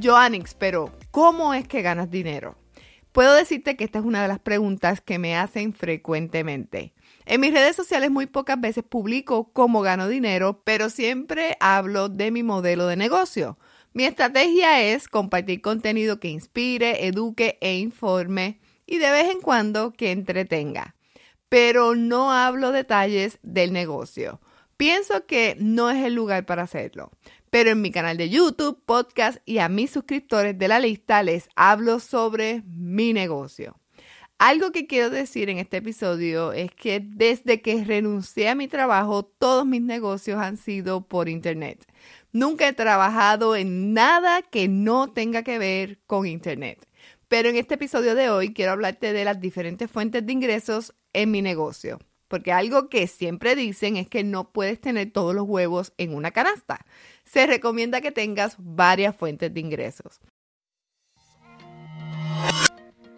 Joannix, pero ¿cómo es que ganas dinero? Puedo decirte que esta es una de las preguntas que me hacen frecuentemente. En mis redes sociales muy pocas veces publico cómo gano dinero, pero siempre hablo de mi modelo de negocio. Mi estrategia es compartir contenido que inspire, eduque e informe y de vez en cuando que entretenga. Pero no hablo detalles del negocio. Pienso que no es el lugar para hacerlo pero en mi canal de YouTube, podcast y a mis suscriptores de la lista les hablo sobre mi negocio. Algo que quiero decir en este episodio es que desde que renuncié a mi trabajo, todos mis negocios han sido por internet. Nunca he trabajado en nada que no tenga que ver con internet. Pero en este episodio de hoy quiero hablarte de las diferentes fuentes de ingresos en mi negocio. Porque algo que siempre dicen es que no puedes tener todos los huevos en una canasta se recomienda que tengas varias fuentes de ingresos.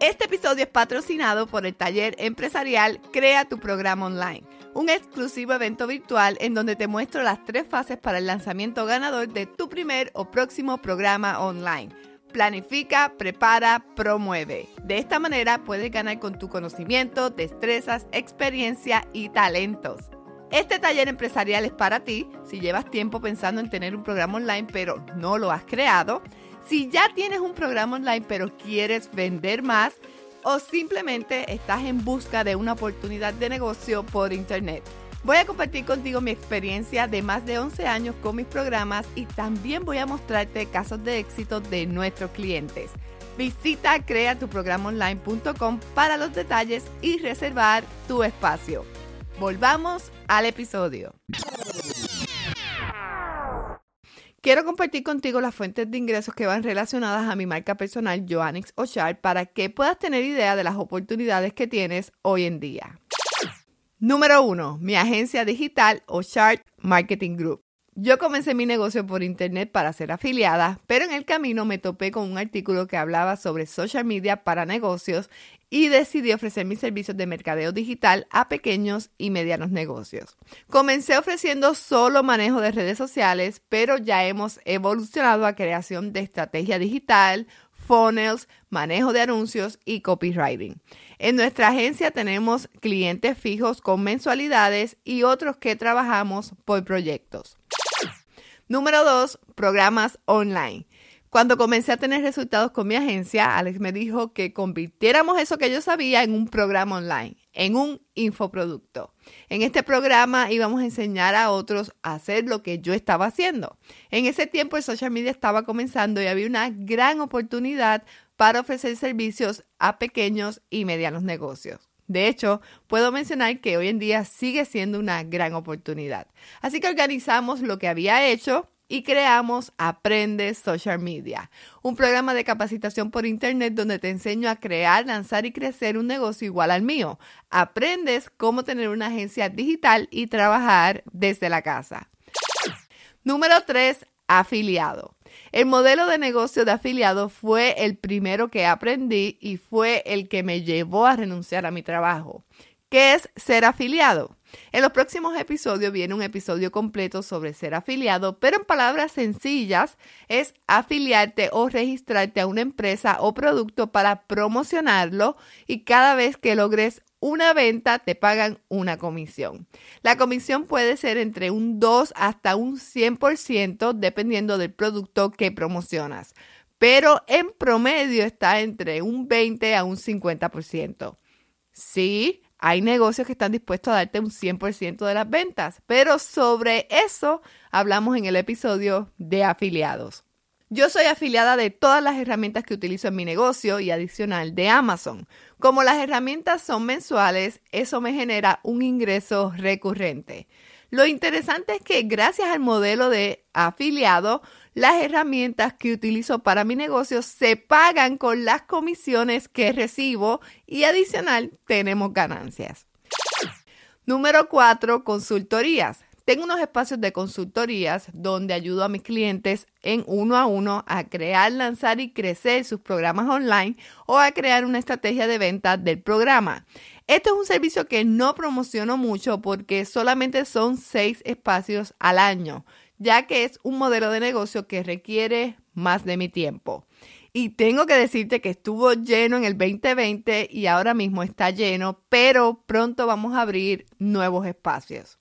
Este episodio es patrocinado por el taller empresarial Crea tu programa online, un exclusivo evento virtual en donde te muestro las tres fases para el lanzamiento ganador de tu primer o próximo programa online. Planifica, prepara, promueve. De esta manera puedes ganar con tu conocimiento, destrezas, experiencia y talentos. Este taller empresarial es para ti si llevas tiempo pensando en tener un programa online pero no lo has creado, si ya tienes un programa online pero quieres vender más o simplemente estás en busca de una oportunidad de negocio por internet. Voy a compartir contigo mi experiencia de más de 11 años con mis programas y también voy a mostrarte casos de éxito de nuestros clientes. Visita creatuprogramonline.com para los detalles y reservar tu espacio. Volvamos al episodio. Quiero compartir contigo las fuentes de ingresos que van relacionadas a mi marca personal Joannix Ochar para que puedas tener idea de las oportunidades que tienes hoy en día. Número 1. Mi agencia digital Ochart Marketing Group. Yo comencé mi negocio por internet para ser afiliada, pero en el camino me topé con un artículo que hablaba sobre social media para negocios y decidí ofrecer mis servicios de mercadeo digital a pequeños y medianos negocios. Comencé ofreciendo solo manejo de redes sociales, pero ya hemos evolucionado a creación de estrategia digital, funnels, manejo de anuncios y copywriting. En nuestra agencia tenemos clientes fijos con mensualidades y otros que trabajamos por proyectos. Número dos, programas online. Cuando comencé a tener resultados con mi agencia, Alex me dijo que convirtiéramos eso que yo sabía en un programa online, en un infoproducto. En este programa íbamos a enseñar a otros a hacer lo que yo estaba haciendo. En ese tiempo el social media estaba comenzando y había una gran oportunidad para ofrecer servicios a pequeños y medianos negocios. De hecho, puedo mencionar que hoy en día sigue siendo una gran oportunidad. Así que organizamos lo que había hecho y creamos Aprende Social Media, un programa de capacitación por Internet donde te enseño a crear, lanzar y crecer un negocio igual al mío. Aprendes cómo tener una agencia digital y trabajar desde la casa. Número 3. Afiliado. El modelo de negocio de afiliado fue el primero que aprendí y fue el que me llevó a renunciar a mi trabajo. ¿Qué es ser afiliado? En los próximos episodios viene un episodio completo sobre ser afiliado, pero en palabras sencillas es afiliarte o registrarte a una empresa o producto para promocionarlo y cada vez que logres una venta te pagan una comisión. La comisión puede ser entre un 2 hasta un 100% dependiendo del producto que promocionas, pero en promedio está entre un 20 a un 50%. Sí, hay negocios que están dispuestos a darte un 100% de las ventas, pero sobre eso hablamos en el episodio de afiliados. Yo soy afiliada de todas las herramientas que utilizo en mi negocio y adicional de Amazon. Como las herramientas son mensuales, eso me genera un ingreso recurrente. Lo interesante es que gracias al modelo de afiliado las herramientas que utilizo para mi negocio se pagan con las comisiones que recibo y adicional tenemos ganancias. Número 4. Consultorías. Tengo unos espacios de consultorías donde ayudo a mis clientes en uno a uno a crear, lanzar y crecer sus programas online o a crear una estrategia de venta del programa. Este es un servicio que no promociono mucho porque solamente son seis espacios al año, ya que es un modelo de negocio que requiere más de mi tiempo. Y tengo que decirte que estuvo lleno en el 2020 y ahora mismo está lleno, pero pronto vamos a abrir nuevos espacios.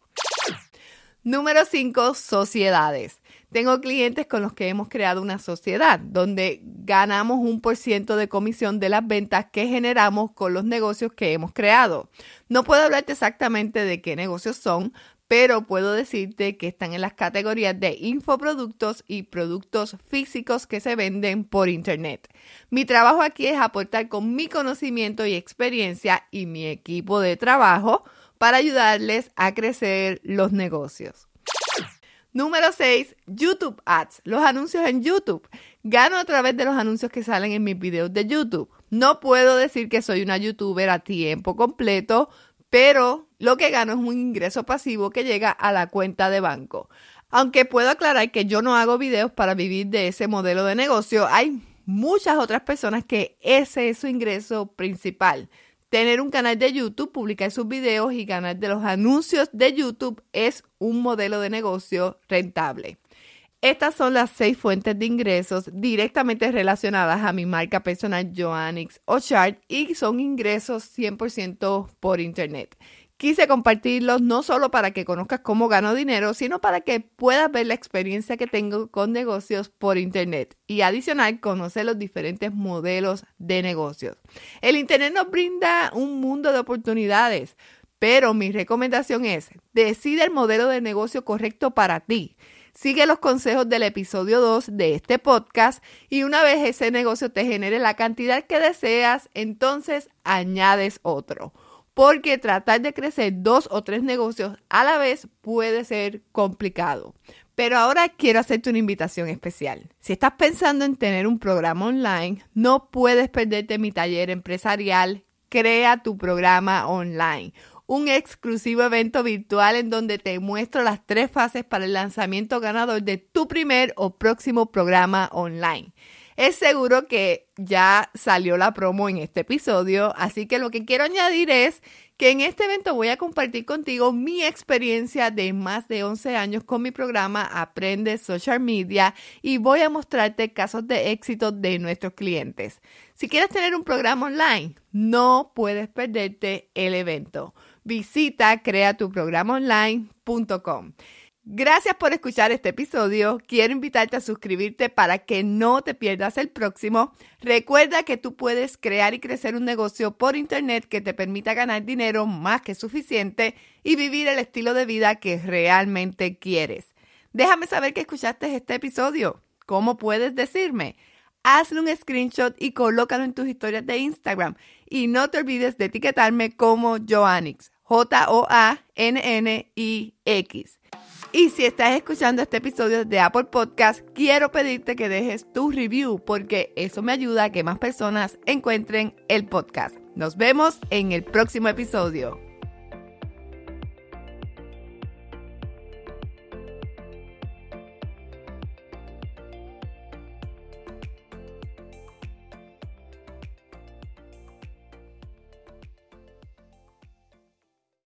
Número 5, sociedades. Tengo clientes con los que hemos creado una sociedad donde ganamos un por ciento de comisión de las ventas que generamos con los negocios que hemos creado. No puedo hablarte exactamente de qué negocios son, pero puedo decirte que están en las categorías de infoproductos y productos físicos que se venden por Internet. Mi trabajo aquí es aportar con mi conocimiento y experiencia y mi equipo de trabajo para ayudarles a crecer los negocios. Número 6, YouTube Ads, los anuncios en YouTube. Gano a través de los anuncios que salen en mis videos de YouTube. No puedo decir que soy una youtuber a tiempo completo, pero lo que gano es un ingreso pasivo que llega a la cuenta de banco. Aunque puedo aclarar que yo no hago videos para vivir de ese modelo de negocio, hay muchas otras personas que ese es su ingreso principal. Tener un canal de YouTube, publicar sus videos y ganar de los anuncios de YouTube es un modelo de negocio rentable. Estas son las seis fuentes de ingresos directamente relacionadas a mi marca personal Joannix o Chart y son ingresos 100% por Internet. Quise compartirlos no solo para que conozcas cómo gano dinero, sino para que puedas ver la experiencia que tengo con negocios por Internet y adicional conocer los diferentes modelos de negocios. El Internet nos brinda un mundo de oportunidades, pero mi recomendación es, decide el modelo de negocio correcto para ti. Sigue los consejos del episodio 2 de este podcast y una vez ese negocio te genere la cantidad que deseas, entonces añades otro porque tratar de crecer dos o tres negocios a la vez puede ser complicado. Pero ahora quiero hacerte una invitación especial. Si estás pensando en tener un programa online, no puedes perderte mi taller empresarial Crea tu programa online un exclusivo evento virtual en donde te muestro las tres fases para el lanzamiento ganador de tu primer o próximo programa online. Es seguro que ya salió la promo en este episodio, así que lo que quiero añadir es que en este evento voy a compartir contigo mi experiencia de más de 11 años con mi programa Aprende Social Media y voy a mostrarte casos de éxito de nuestros clientes. Si quieres tener un programa online, no puedes perderte el evento. Visita creatuprogramonline.com. Gracias por escuchar este episodio. Quiero invitarte a suscribirte para que no te pierdas el próximo. Recuerda que tú puedes crear y crecer un negocio por internet que te permita ganar dinero más que suficiente y vivir el estilo de vida que realmente quieres. Déjame saber que escuchaste este episodio. ¿Cómo puedes decirme? Hazle un screenshot y colócalo en tus historias de Instagram. Y no te olvides de etiquetarme como Joannix. J-O-A-N-N-I-X. Y si estás escuchando este episodio de Apple Podcast, quiero pedirte que dejes tu review porque eso me ayuda a que más personas encuentren el podcast. Nos vemos en el próximo episodio.